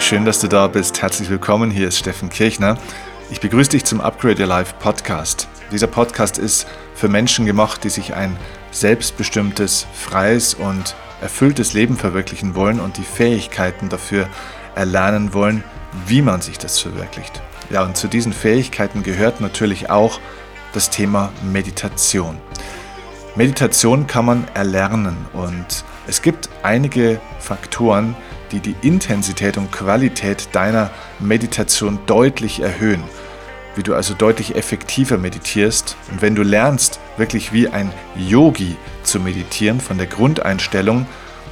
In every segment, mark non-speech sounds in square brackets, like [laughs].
Schön, dass du da bist. Herzlich willkommen. Hier ist Steffen Kirchner. Ich begrüße dich zum Upgrade Your Life Podcast. Dieser Podcast ist für Menschen gemacht, die sich ein selbstbestimmtes, freies und erfülltes Leben verwirklichen wollen und die Fähigkeiten dafür erlernen wollen, wie man sich das verwirklicht. Ja, und zu diesen Fähigkeiten gehört natürlich auch das Thema Meditation. Meditation kann man erlernen und es gibt einige Faktoren, die Intensität und Qualität deiner Meditation deutlich erhöhen. Wie du also deutlich effektiver meditierst und wenn du lernst, wirklich wie ein Yogi zu meditieren von der Grundeinstellung,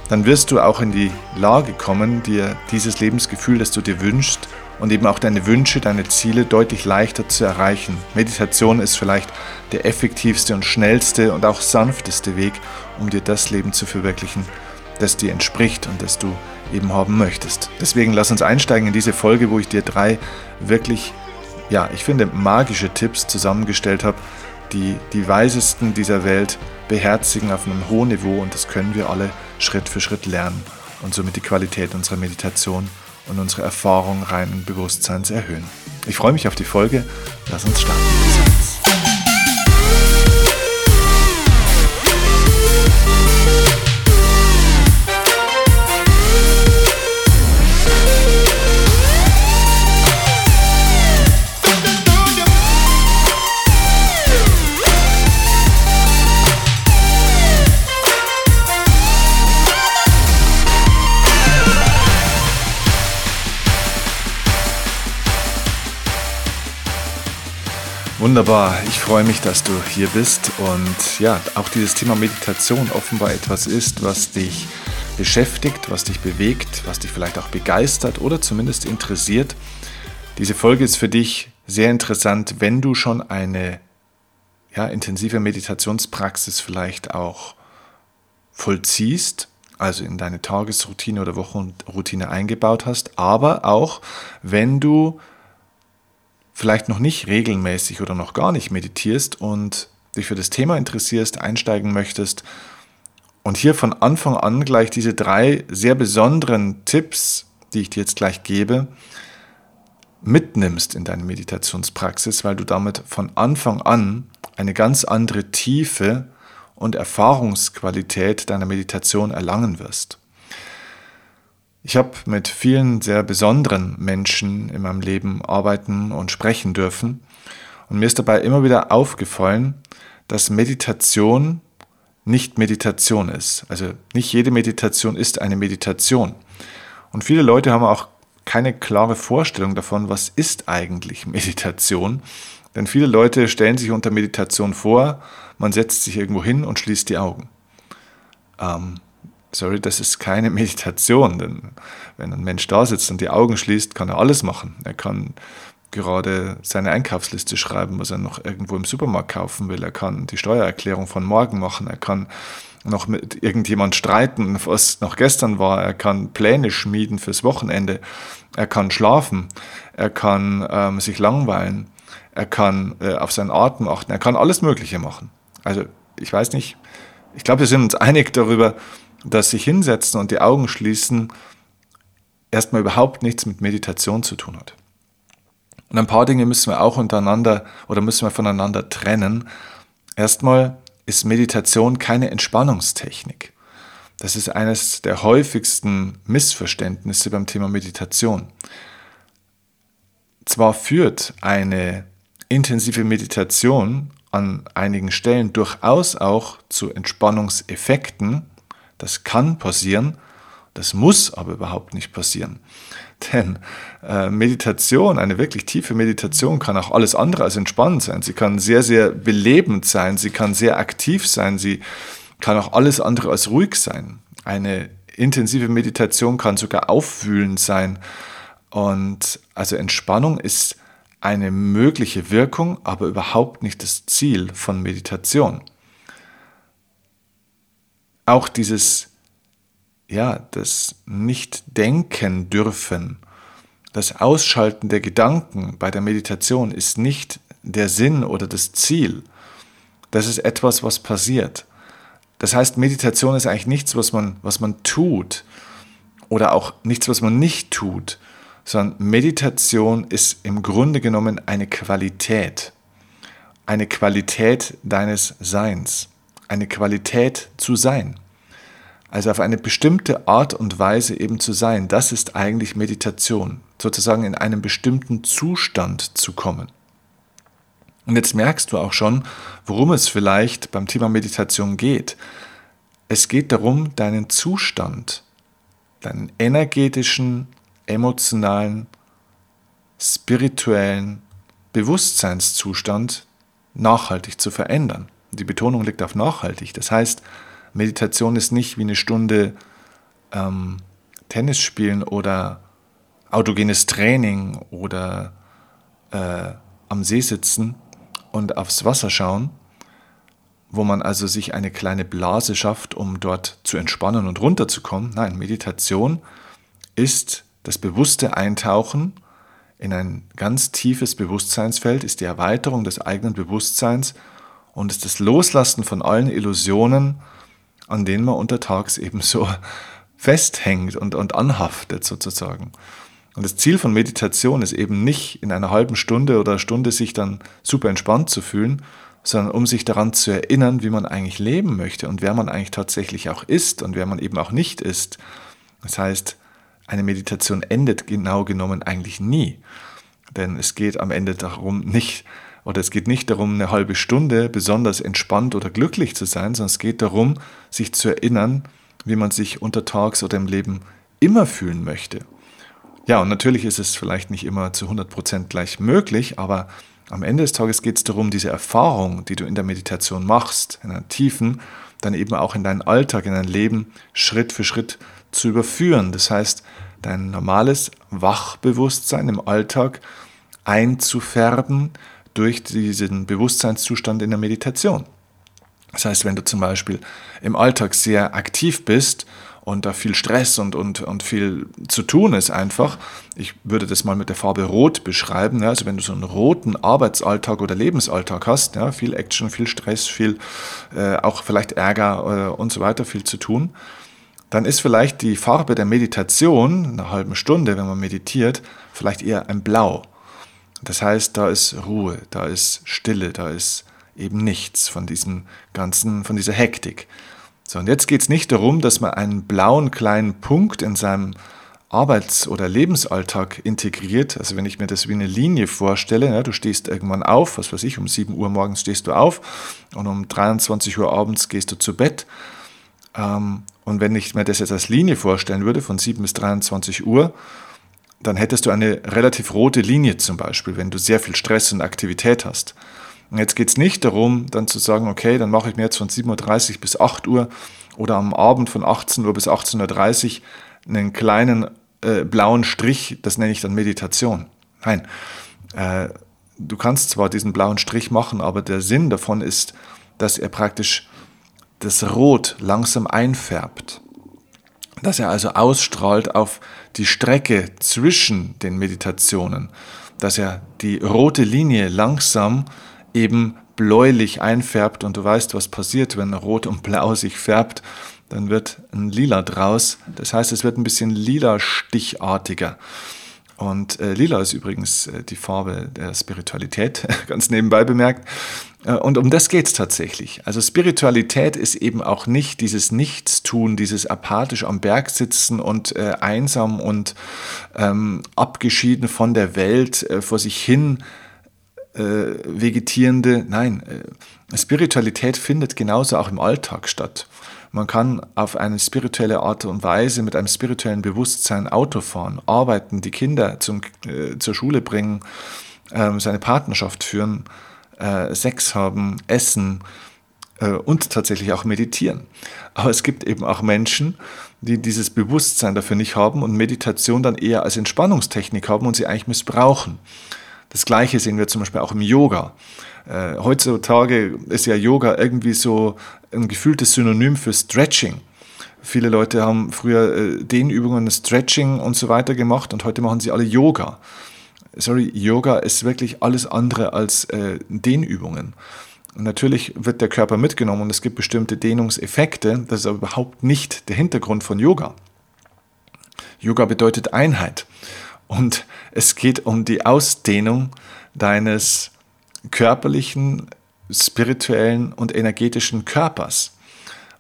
dann wirst du auch in die Lage kommen, dir dieses Lebensgefühl, das du dir wünschst und eben auch deine Wünsche, deine Ziele deutlich leichter zu erreichen. Meditation ist vielleicht der effektivste und schnellste und auch sanfteste Weg, um dir das Leben zu verwirklichen, das dir entspricht und das du eben haben möchtest. Deswegen lass uns einsteigen in diese Folge, wo ich dir drei wirklich, ja, ich finde, magische Tipps zusammengestellt habe, die die Weisesten dieser Welt beherzigen auf einem hohen Niveau und das können wir alle Schritt für Schritt lernen und somit die Qualität unserer Meditation und unsere Erfahrung reinen Bewusstseins erhöhen. Ich freue mich auf die Folge. Lass uns starten. Wunderbar, ich freue mich, dass du hier bist und ja, auch dieses Thema Meditation offenbar etwas ist, was dich beschäftigt, was dich bewegt, was dich vielleicht auch begeistert oder zumindest interessiert. Diese Folge ist für dich sehr interessant, wenn du schon eine ja, intensive Meditationspraxis vielleicht auch vollziehst, also in deine Tagesroutine oder Wochenroutine eingebaut hast, aber auch wenn du vielleicht noch nicht regelmäßig oder noch gar nicht meditierst und dich für das Thema interessierst, einsteigen möchtest und hier von Anfang an gleich diese drei sehr besonderen Tipps, die ich dir jetzt gleich gebe, mitnimmst in deine Meditationspraxis, weil du damit von Anfang an eine ganz andere Tiefe und Erfahrungsqualität deiner Meditation erlangen wirst. Ich habe mit vielen sehr besonderen Menschen in meinem Leben arbeiten und sprechen dürfen. Und mir ist dabei immer wieder aufgefallen, dass Meditation nicht Meditation ist. Also nicht jede Meditation ist eine Meditation. Und viele Leute haben auch keine klare Vorstellung davon, was ist eigentlich [laughs] Meditation. Denn viele Leute stellen sich unter Meditation vor, man setzt sich irgendwo hin und schließt die Augen. Ähm, sorry, das ist keine Meditation, denn wenn ein Mensch da sitzt und die Augen schließt, kann er alles machen. Er kann gerade seine Einkaufsliste schreiben, was er noch irgendwo im Supermarkt kaufen will. Er kann die Steuererklärung von morgen machen. Er kann noch mit irgendjemand streiten, was noch gestern war. Er kann Pläne schmieden fürs Wochenende. Er kann schlafen. Er kann ähm, sich langweilen. Er kann äh, auf seinen Atem achten. Er kann alles Mögliche machen. Also ich weiß nicht. Ich glaube, wir sind uns einig darüber, dass sich hinsetzen und die Augen schließen erstmal überhaupt nichts mit Meditation zu tun hat. Und ein paar Dinge müssen wir auch untereinander oder müssen wir voneinander trennen. Erstmal ist Meditation keine Entspannungstechnik. Das ist eines der häufigsten Missverständnisse beim Thema Meditation. Zwar führt eine intensive Meditation an einigen Stellen durchaus auch zu Entspannungseffekten, das kann passieren, das muss aber überhaupt nicht passieren. [laughs] Denn äh, Meditation, eine wirklich tiefe Meditation, kann auch alles andere als entspannend sein. Sie kann sehr, sehr belebend sein, sie kann sehr aktiv sein, sie kann auch alles andere als ruhig sein. Eine intensive Meditation kann sogar aufwühlend sein. Und also Entspannung ist eine mögliche Wirkung, aber überhaupt nicht das Ziel von Meditation auch dieses, ja, das Nicht-Denken dürfen, das Ausschalten der Gedanken bei der Meditation ist nicht der Sinn oder das Ziel. Das ist etwas, was passiert. Das heißt, Meditation ist eigentlich nichts, was man, was man tut oder auch nichts, was man nicht tut, sondern Meditation ist im Grunde genommen eine Qualität, eine Qualität deines Seins, eine Qualität zu sein. Also auf eine bestimmte Art und Weise eben zu sein, das ist eigentlich Meditation, sozusagen in einen bestimmten Zustand zu kommen. Und jetzt merkst du auch schon, worum es vielleicht beim Thema Meditation geht. Es geht darum, deinen Zustand, deinen energetischen, emotionalen, spirituellen Bewusstseinszustand nachhaltig zu verändern. Die Betonung liegt auf nachhaltig. Das heißt, Meditation ist nicht wie eine Stunde ähm, Tennis spielen oder autogenes Training oder äh, am See sitzen und aufs Wasser schauen, wo man also sich eine kleine Blase schafft, um dort zu entspannen und runterzukommen. Nein, Meditation ist das bewusste Eintauchen in ein ganz tiefes Bewusstseinsfeld, ist die Erweiterung des eigenen Bewusstseins und ist das Loslassen von allen Illusionen, an denen man untertags eben so festhängt und, und anhaftet sozusagen. Und das Ziel von Meditation ist eben nicht in einer halben Stunde oder Stunde sich dann super entspannt zu fühlen, sondern um sich daran zu erinnern, wie man eigentlich leben möchte und wer man eigentlich tatsächlich auch ist und wer man eben auch nicht ist. Das heißt, eine Meditation endet genau genommen eigentlich nie. Denn es geht am Ende darum nicht, oder es geht nicht darum, eine halbe Stunde besonders entspannt oder glücklich zu sein, sondern es geht darum, sich zu erinnern, wie man sich untertags oder im Leben immer fühlen möchte. Ja, und natürlich ist es vielleicht nicht immer zu 100% gleich möglich, aber am Ende des Tages geht es darum, diese Erfahrung, die du in der Meditation machst, in einer tiefen, dann eben auch in deinen Alltag, in dein Leben Schritt für Schritt zu überführen. Das heißt, dein normales Wachbewusstsein im Alltag einzufärben durch diesen Bewusstseinszustand in der Meditation. Das heißt, wenn du zum Beispiel im Alltag sehr aktiv bist und da viel Stress und, und, und viel zu tun ist einfach, ich würde das mal mit der Farbe Rot beschreiben, ja, also wenn du so einen roten Arbeitsalltag oder Lebensalltag hast, ja, viel Action, viel Stress, viel äh, auch vielleicht Ärger äh, und so weiter, viel zu tun, dann ist vielleicht die Farbe der Meditation, eine halbe Stunde, wenn man meditiert, vielleicht eher ein Blau. Das heißt, da ist Ruhe, da ist Stille, da ist eben nichts von diesem ganzen, von dieser Hektik. So, und jetzt geht es nicht darum, dass man einen blauen kleinen Punkt in seinem Arbeits- oder Lebensalltag integriert. Also wenn ich mir das wie eine Linie vorstelle, ja, du stehst irgendwann auf, was weiß ich, um 7 Uhr morgens stehst du auf und um 23 Uhr abends gehst du zu Bett. Ähm, und wenn ich mir das jetzt als Linie vorstellen würde, von 7 bis 23 Uhr, dann hättest du eine relativ rote Linie zum Beispiel, wenn du sehr viel Stress und Aktivität hast. Und jetzt geht es nicht darum, dann zu sagen, okay, dann mache ich mir jetzt von 7.30 Uhr bis 8 Uhr oder am Abend von 18 Uhr bis 18.30 Uhr einen kleinen äh, blauen Strich, das nenne ich dann Meditation. Nein, äh, du kannst zwar diesen blauen Strich machen, aber der Sinn davon ist, dass er praktisch das Rot langsam einfärbt, dass er also ausstrahlt auf die Strecke zwischen den Meditationen, dass er die rote Linie langsam eben bläulich einfärbt und du weißt, was passiert, wenn Rot und Blau sich färbt, dann wird ein Lila draus. Das heißt, es wird ein bisschen lila stichartiger. Und äh, lila ist übrigens äh, die Farbe der Spiritualität, [laughs] ganz nebenbei bemerkt. Äh, und um das geht es tatsächlich. Also Spiritualität ist eben auch nicht dieses Nichtstun, dieses apathisch am Berg sitzen und äh, einsam und ähm, abgeschieden von der Welt äh, vor sich hin äh, vegetierende. Nein, Spiritualität findet genauso auch im Alltag statt. Man kann auf eine spirituelle Art und Weise mit einem spirituellen Bewusstsein Auto fahren, arbeiten, die Kinder zum, äh, zur Schule bringen, äh, seine Partnerschaft führen, äh, Sex haben, essen äh, und tatsächlich auch meditieren. Aber es gibt eben auch Menschen, die dieses Bewusstsein dafür nicht haben und Meditation dann eher als Entspannungstechnik haben und sie eigentlich missbrauchen. Das Gleiche sehen wir zum Beispiel auch im Yoga. Äh, heutzutage ist ja Yoga irgendwie so ein gefühltes Synonym für Stretching. Viele Leute haben früher äh, Dehnübungen, Stretching und so weiter gemacht und heute machen sie alle Yoga. Sorry, Yoga ist wirklich alles andere als äh, Dehnübungen. natürlich wird der Körper mitgenommen und es gibt bestimmte Dehnungseffekte. Das ist aber überhaupt nicht der Hintergrund von Yoga. Yoga bedeutet Einheit. und es geht um die Ausdehnung deines körperlichen, spirituellen und energetischen Körpers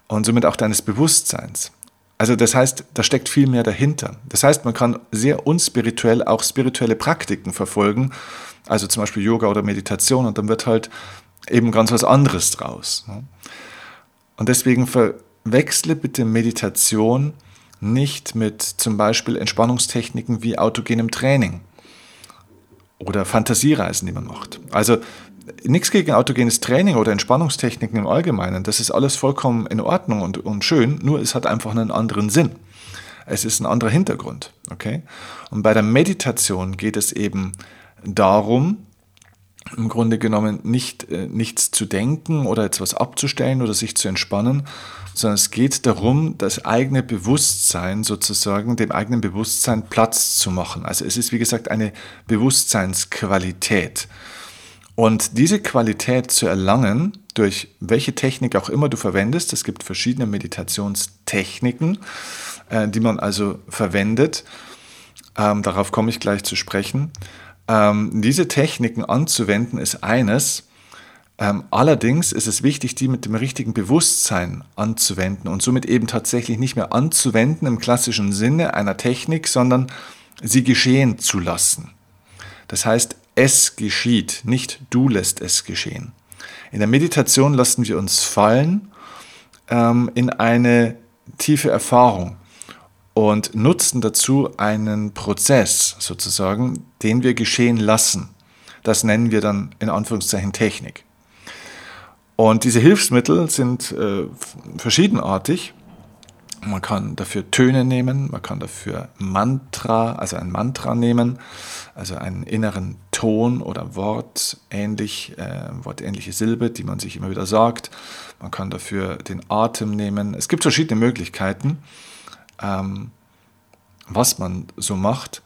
und somit auch deines Bewusstseins. Also das heißt, da steckt viel mehr dahinter. Das heißt, man kann sehr unspirituell auch spirituelle Praktiken verfolgen, also zum Beispiel Yoga oder Meditation, und dann wird halt eben ganz was anderes draus. Ne? Und deswegen verwechsle bitte Meditation nicht mit zum Beispiel Entspannungstechniken wie autogenem Training oder Fantasiereisen, die man macht. Also nichts gegen autogenes Training oder Entspannungstechniken im Allgemeinen. Das ist alles vollkommen in Ordnung und, und schön, nur es hat einfach einen anderen Sinn. Es ist ein anderer Hintergrund. Okay? Und bei der Meditation geht es eben darum, im Grunde genommen nicht, äh, nichts zu denken oder etwas abzustellen oder sich zu entspannen, sondern es geht darum, das eigene Bewusstsein sozusagen, dem eigenen Bewusstsein Platz zu machen. Also es ist, wie gesagt, eine Bewusstseinsqualität. Und diese Qualität zu erlangen, durch welche Technik auch immer du verwendest, es gibt verschiedene Meditationstechniken, äh, die man also verwendet, ähm, darauf komme ich gleich zu sprechen. Ähm, diese Techniken anzuwenden ist eines, ähm, allerdings ist es wichtig, die mit dem richtigen Bewusstsein anzuwenden und somit eben tatsächlich nicht mehr anzuwenden im klassischen Sinne einer Technik, sondern sie geschehen zu lassen. Das heißt, es geschieht, nicht du lässt es geschehen. In der Meditation lassen wir uns fallen ähm, in eine tiefe Erfahrung und nutzen dazu einen Prozess sozusagen, den wir geschehen lassen. Das nennen wir dann in Anführungszeichen Technik. Und diese Hilfsmittel sind äh, verschiedenartig. Man kann dafür Töne nehmen, man kann dafür Mantra, also ein Mantra nehmen, also einen inneren Ton oder Wort, ähnlich, äh, wortähnliche Silbe, die man sich immer wieder sagt. Man kann dafür den Atem nehmen. Es gibt verschiedene Möglichkeiten, ähm, was man so macht.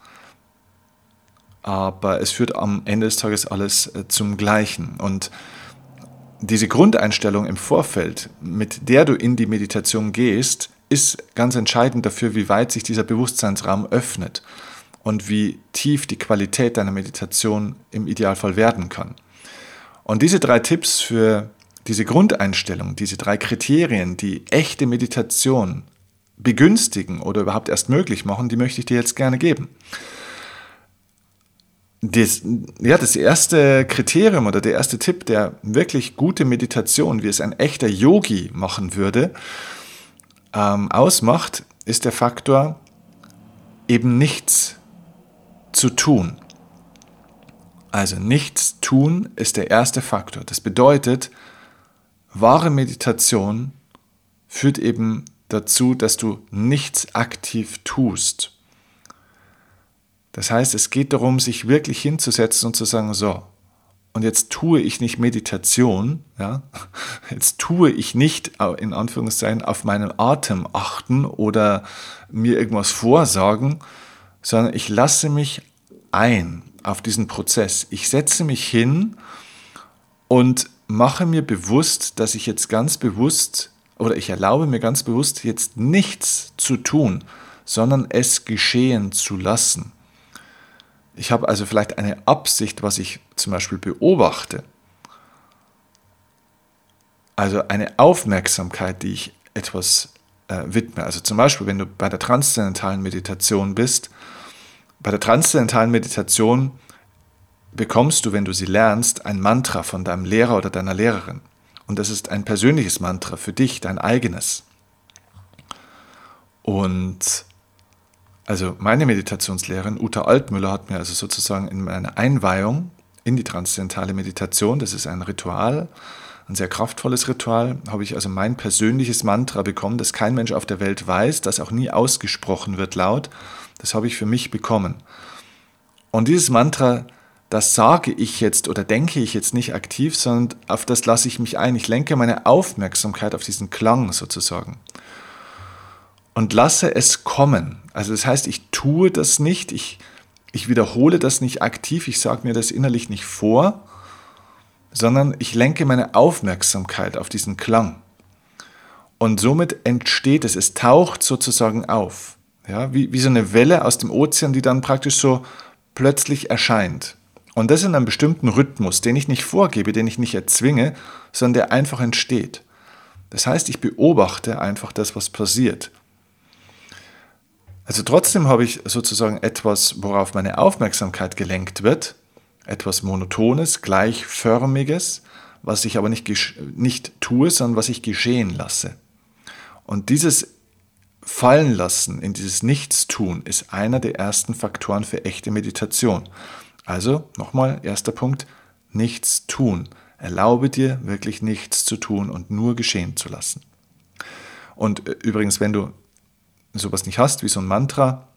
Aber es führt am Ende des Tages alles äh, zum Gleichen. Und diese Grundeinstellung im Vorfeld, mit der du in die Meditation gehst, ist ganz entscheidend dafür, wie weit sich dieser Bewusstseinsraum öffnet und wie tief die Qualität deiner Meditation im Idealfall werden kann. Und diese drei Tipps für diese Grundeinstellung, diese drei Kriterien, die echte Meditation begünstigen oder überhaupt erst möglich machen, die möchte ich dir jetzt gerne geben. Das, ja, das erste Kriterium oder der erste Tipp, der wirklich gute Meditation, wie es ein echter Yogi machen würde, ähm, ausmacht, ist der Faktor, eben nichts zu tun. Also nichts tun ist der erste Faktor. Das bedeutet, wahre Meditation führt eben dazu, dass du nichts aktiv tust. Das heißt, es geht darum, sich wirklich hinzusetzen und zu sagen, so, und jetzt tue ich nicht Meditation, ja, jetzt tue ich nicht in Anführungszeichen auf meinen Atem achten oder mir irgendwas vorsagen, sondern ich lasse mich ein auf diesen Prozess. Ich setze mich hin und mache mir bewusst, dass ich jetzt ganz bewusst oder ich erlaube mir ganz bewusst jetzt nichts zu tun, sondern es geschehen zu lassen. Ich habe also vielleicht eine Absicht, was ich zum Beispiel beobachte. Also eine Aufmerksamkeit, die ich etwas äh, widme. Also zum Beispiel, wenn du bei der transzendentalen Meditation bist, bei der transzendentalen Meditation bekommst du, wenn du sie lernst, ein Mantra von deinem Lehrer oder deiner Lehrerin. Und das ist ein persönliches Mantra für dich, dein eigenes. Und also meine Meditationslehrerin Uta Altmüller hat mir also sozusagen in meiner Einweihung in die transzendentale Meditation, das ist ein Ritual, ein sehr kraftvolles Ritual, habe ich also mein persönliches Mantra bekommen, das kein Mensch auf der Welt weiß, das auch nie ausgesprochen wird laut. Das habe ich für mich bekommen. Und dieses Mantra, das sage ich jetzt oder denke ich jetzt nicht aktiv, sondern auf das lasse ich mich ein. Ich lenke meine Aufmerksamkeit auf diesen Klang sozusagen und lasse es kommen. Also das heißt, ich tue das nicht, ich, ich wiederhole das nicht aktiv, ich sage mir das innerlich nicht vor, sondern ich lenke meine Aufmerksamkeit auf diesen Klang. Und somit entsteht es, es taucht sozusagen auf. Ja, wie, wie so eine Welle aus dem Ozean, die dann praktisch so plötzlich erscheint. Und das in einem bestimmten Rhythmus, den ich nicht vorgebe, den ich nicht erzwinge, sondern der einfach entsteht. Das heißt, ich beobachte einfach das, was passiert. Also trotzdem habe ich sozusagen etwas, worauf meine Aufmerksamkeit gelenkt wird, etwas Monotones, Gleichförmiges, was ich aber nicht, nicht tue, sondern was ich geschehen lasse. Und dieses Fallen lassen in dieses Nichtstun ist einer der ersten Faktoren für echte Meditation. Also nochmal, erster Punkt, nichts tun. Erlaube dir wirklich nichts zu tun und nur geschehen zu lassen. Und äh, übrigens, wenn du sowas nicht hast, wie so ein Mantra,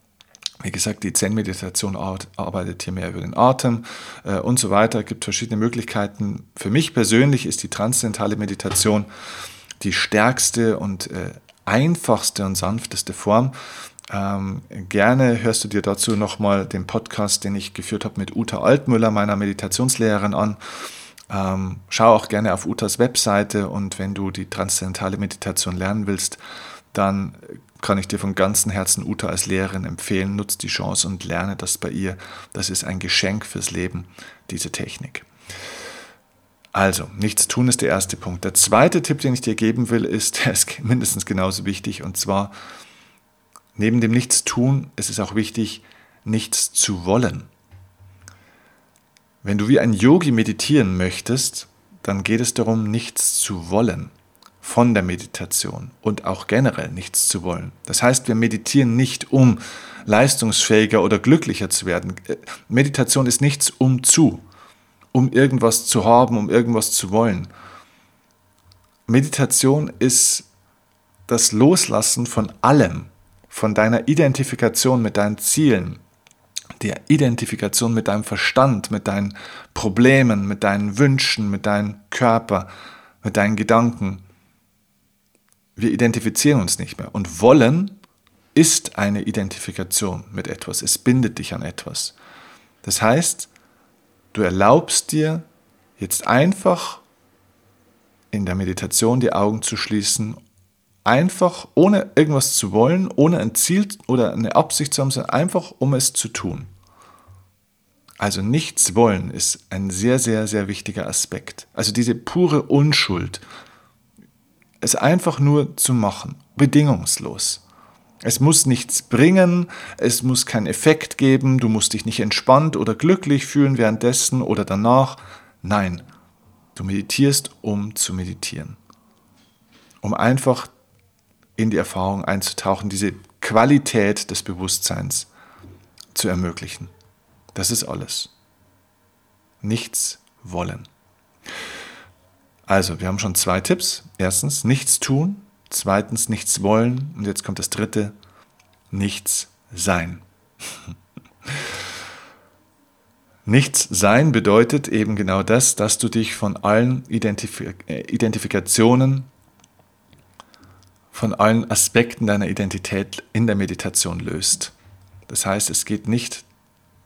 wie gesagt, die Zen-Meditation arbeitet hier mehr über den Atem äh, und so weiter. Es gibt verschiedene Möglichkeiten. Für mich persönlich ist die transzendentale Meditation die stärkste und äh, einfachste und sanfteste Form. Ähm, gerne hörst du dir dazu nochmal den Podcast, den ich geführt habe mit Uta Altmüller, meiner Meditationslehrerin, an. Ähm, schau auch gerne auf Utas Webseite und wenn du die transzendentale Meditation lernen willst, dann kann ich dir von ganzem Herzen Uta als Lehrerin empfehlen. Nutz die Chance und lerne das bei ihr. Das ist ein Geschenk fürs Leben, diese Technik. Also, nichts tun ist der erste Punkt. Der zweite Tipp, den ich dir geben will, ist, [laughs] der ist mindestens genauso wichtig. Und zwar, neben dem Nichtstun ist es auch wichtig, nichts zu wollen. Wenn du wie ein Yogi meditieren möchtest, dann geht es darum, nichts zu wollen von der Meditation und auch generell nichts zu wollen. Das heißt, wir meditieren nicht, um leistungsfähiger oder glücklicher zu werden. Meditation ist nichts um zu, um irgendwas zu haben, um irgendwas zu wollen. Meditation ist das Loslassen von allem, von deiner Identifikation mit deinen Zielen, der Identifikation mit deinem Verstand, mit deinen Problemen, mit deinen Wünschen, mit deinem Körper, mit deinen Gedanken. Wir identifizieren uns nicht mehr. Und wollen ist eine Identifikation mit etwas. Es bindet dich an etwas. Das heißt, du erlaubst dir jetzt einfach in der Meditation die Augen zu schließen einfach, ohne irgendwas zu wollen, ohne ein Ziel oder eine Absicht zu haben, sondern einfach, um es zu tun. Also nichts wollen ist ein sehr, sehr, sehr wichtiger Aspekt. Also diese pure Unschuld, es einfach nur zu machen, bedingungslos. Es muss nichts bringen, es muss keinen Effekt geben, du musst dich nicht entspannt oder glücklich fühlen währenddessen oder danach. Nein, du meditierst, um zu meditieren. Um einfach in die Erfahrung einzutauchen, diese Qualität des Bewusstseins zu ermöglichen. Das ist alles. Nichts wollen. Also, wir haben schon zwei Tipps. Erstens, nichts tun. Zweitens, nichts wollen. Und jetzt kommt das dritte, nichts sein. [laughs] Nichts sein bedeutet eben genau das, dass du dich von allen Identif äh, Identifikationen von allen Aspekten deiner Identität in der Meditation löst. Das heißt, es geht nicht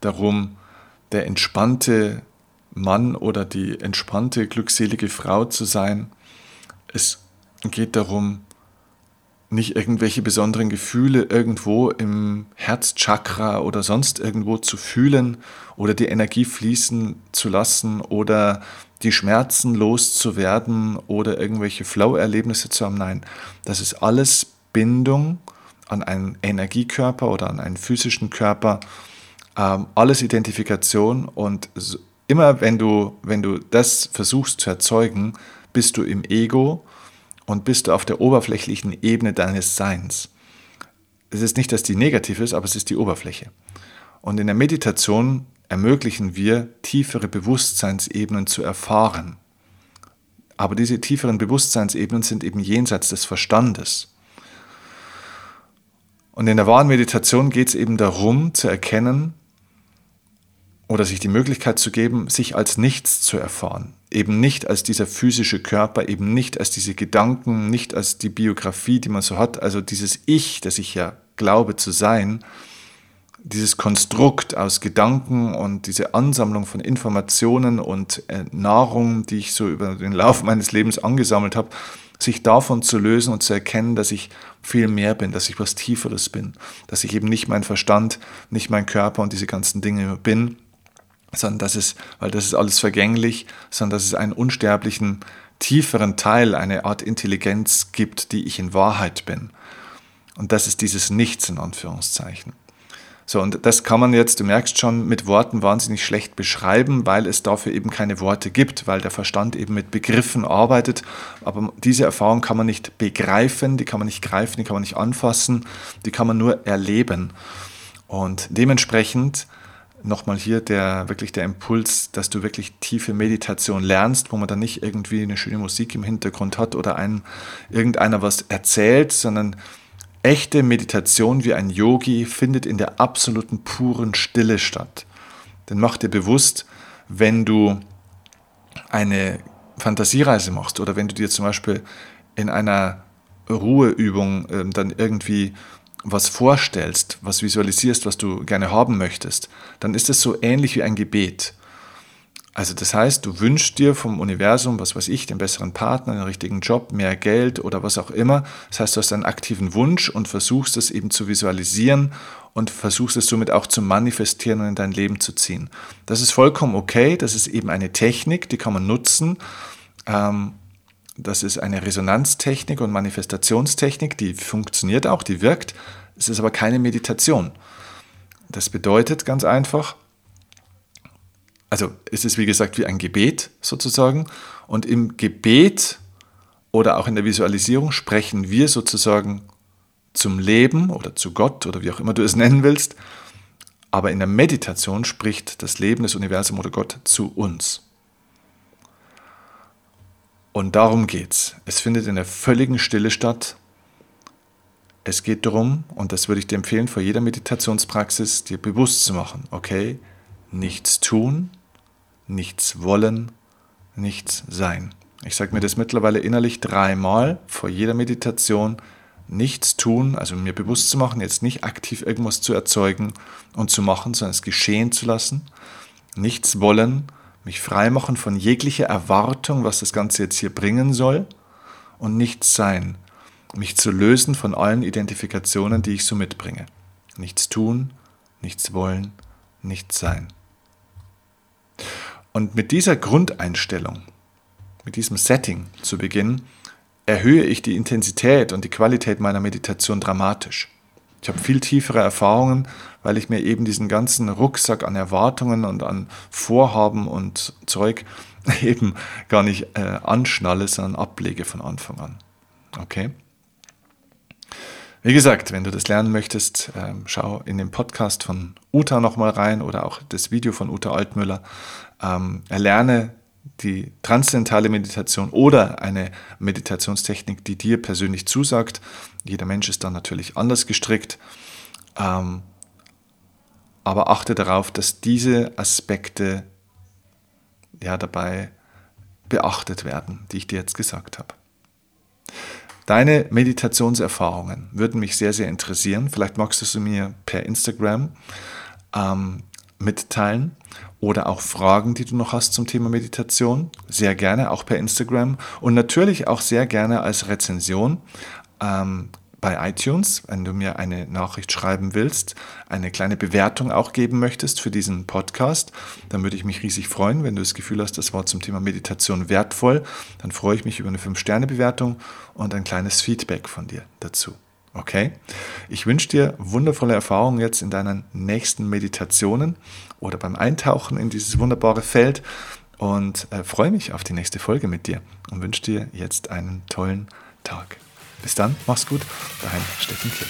darum, der entspannte Mann oder die entspannte, glückselige Frau zu sein. Es geht darum, nicht irgendwelche besonderen Gefühle irgendwo im Herzchakra oder sonst irgendwo zu fühlen oder die Energie fließen zu lassen oder die Schmerzen loszuwerden oder irgendwelche Flow-Erlebnisse zu haben. Nein, das ist alles Bindung an einen Energiekörper oder an einen physischen Körper, ähm, alles Identifikation und immer wenn du, wenn du das versuchst zu erzeugen, bist du im Ego und bist du auf der oberflächlichen Ebene deines Seins. Es ist nicht, dass die negativ ist, aber es ist die Oberfläche. Und in der Meditation ermöglichen wir, tiefere Bewusstseinsebenen zu erfahren. Aber diese tieferen Bewusstseinsebenen sind eben jenseits des Verstandes. Und in der wahren Meditation geht es eben darum zu erkennen oder sich die Möglichkeit zu geben, sich als nichts zu erfahren. Eben nicht als dieser physische Körper, eben nicht als diese Gedanken, nicht als die Biografie, die man so hat, also dieses Ich, das ich ja glaube zu sein, dieses Konstrukt aus Gedanken und diese Ansammlung von Informationen und äh, Nahrung, die ich so über den Lauf meines Lebens angesammelt habe, sich davon zu lösen und zu erkennen, dass ich viel mehr bin, dass ich was Tieferes bin, dass ich eben nicht mein Verstand, nicht mein Körper und diese ganzen Dinge bin, sondern dass es, weil das ist alles vergänglich, sondern dass es einen unsterblichen, tieferen Teil, eine Art Intelligenz gibt, die ich in Wahrheit bin. Und das ist dieses Nichts in Anführungszeichen. So, und das kann man jetzt, du merkst schon, mit Worten wahnsinnig schlecht beschreiben, weil es dafür eben keine Worte gibt, weil der Verstand eben mit Begriffen arbeitet. Aber diese Erfahrung kann man nicht begreifen, die kann man nicht greifen, die kann man nicht anfassen, die kann man nur erleben. Und dementsprechend nochmal hier der wirklich der Impuls, dass du wirklich tiefe Meditation lernst, wo man dann nicht irgendwie eine schöne Musik im Hintergrund hat oder einem irgendeiner was erzählt, sondern Echte Meditation wie ein Yogi findet in der absoluten puren Stille statt. Denn mach dir bewusst, wenn du eine Fantasiereise machst oder wenn du dir zum Beispiel in einer Ruheübung äh, dann irgendwie was vorstellst, was visualisierst, was du gerne haben möchtest, dann ist es so ähnlich wie ein Gebet. Also das heißt, du wünschst dir vom Universum, was weiß ich, den besseren Partner, den richtigen Job, mehr Geld oder was auch immer. Das heißt, du hast einen aktiven Wunsch und versuchst es eben zu visualisieren und versuchst es somit auch zu manifestieren und in dein Leben zu ziehen. Das ist vollkommen okay, das ist eben eine Technik, die kann man nutzen. Ähm, das ist eine Resonanztechnik und Manifestationstechnik, die funktioniert auch, die wirkt. Es ist aber keine Meditation. Das bedeutet ganz einfach, also es ist wie gesagt wie ein Gebet sozusagen. Und im Gebet oder auch in der Visualisierung sprechen wir sozusagen zum Leben oder zu Gott oder wie auch immer du es nennen willst. Aber in der Meditation spricht das Leben, das Universum oder Gott zu uns. Und darum geht's. Es findet in der völligen Stille statt. Es geht darum, und das würde ich dir empfehlen, vor jeder Meditationspraxis dir bewusst zu machen, okay, nichts tun, nichts wollen, nichts sein. Ich sage mir das mittlerweile innerlich dreimal vor jeder Meditation. Nichts tun, also mir bewusst zu machen, jetzt nicht aktiv irgendwas zu erzeugen und zu machen, sondern es geschehen zu lassen. Nichts wollen, mich freimachen von jeglicher Erwartung, was das Ganze jetzt hier bringen soll. Und nichts sein, mich zu lösen von allen Identifikationen, die ich so mitbringe. Nichts tun, nichts wollen, nichts sein. Und mit dieser Grundeinstellung, mit diesem Setting zu Beginn, erhöhe ich die Intensität und die Qualität meiner Meditation dramatisch. Ich habe viel tiefere Erfahrungen, weil ich mir eben diesen ganzen Rucksack an Erwartungen und an Vorhaben und Zeug [laughs] eben gar nicht äh, anschnalle, sondern ablege von Anfang an. Okay? Wie gesagt, wenn du das lernen möchtest, äh, schau in den Podcast von Uta nochmal rein oder auch das Video von Uta Altmüller. Ähm, erlerne die transzendentale Meditation oder eine Meditationstechnik, die dir persönlich zusagt. Jeder Mensch ist dann natürlich anders gestrickt. Ähm, aber achte darauf, dass diese Aspekte ja dabei beachtet werden, die ich dir jetzt gesagt habe. Deine Meditationserfahrungen würden mich sehr, sehr interessieren. Vielleicht magst du sie mir per Instagram ähm, mitteilen oder auch Fragen, die du noch hast zum Thema Meditation. Sehr gerne, auch per Instagram und natürlich auch sehr gerne als Rezension. Ähm, bei iTunes, wenn du mir eine Nachricht schreiben willst, eine kleine Bewertung auch geben möchtest für diesen Podcast, dann würde ich mich riesig freuen. Wenn du das Gefühl hast, das war zum Thema Meditation wertvoll, dann freue ich mich über eine 5-Sterne-Bewertung und ein kleines Feedback von dir dazu. Okay? Ich wünsche dir wundervolle Erfahrungen jetzt in deinen nächsten Meditationen oder beim Eintauchen in dieses wunderbare Feld und äh, freue mich auf die nächste Folge mit dir und wünsche dir jetzt einen tollen Tag. Bis dann, mach's gut, dein Steffen Kiel.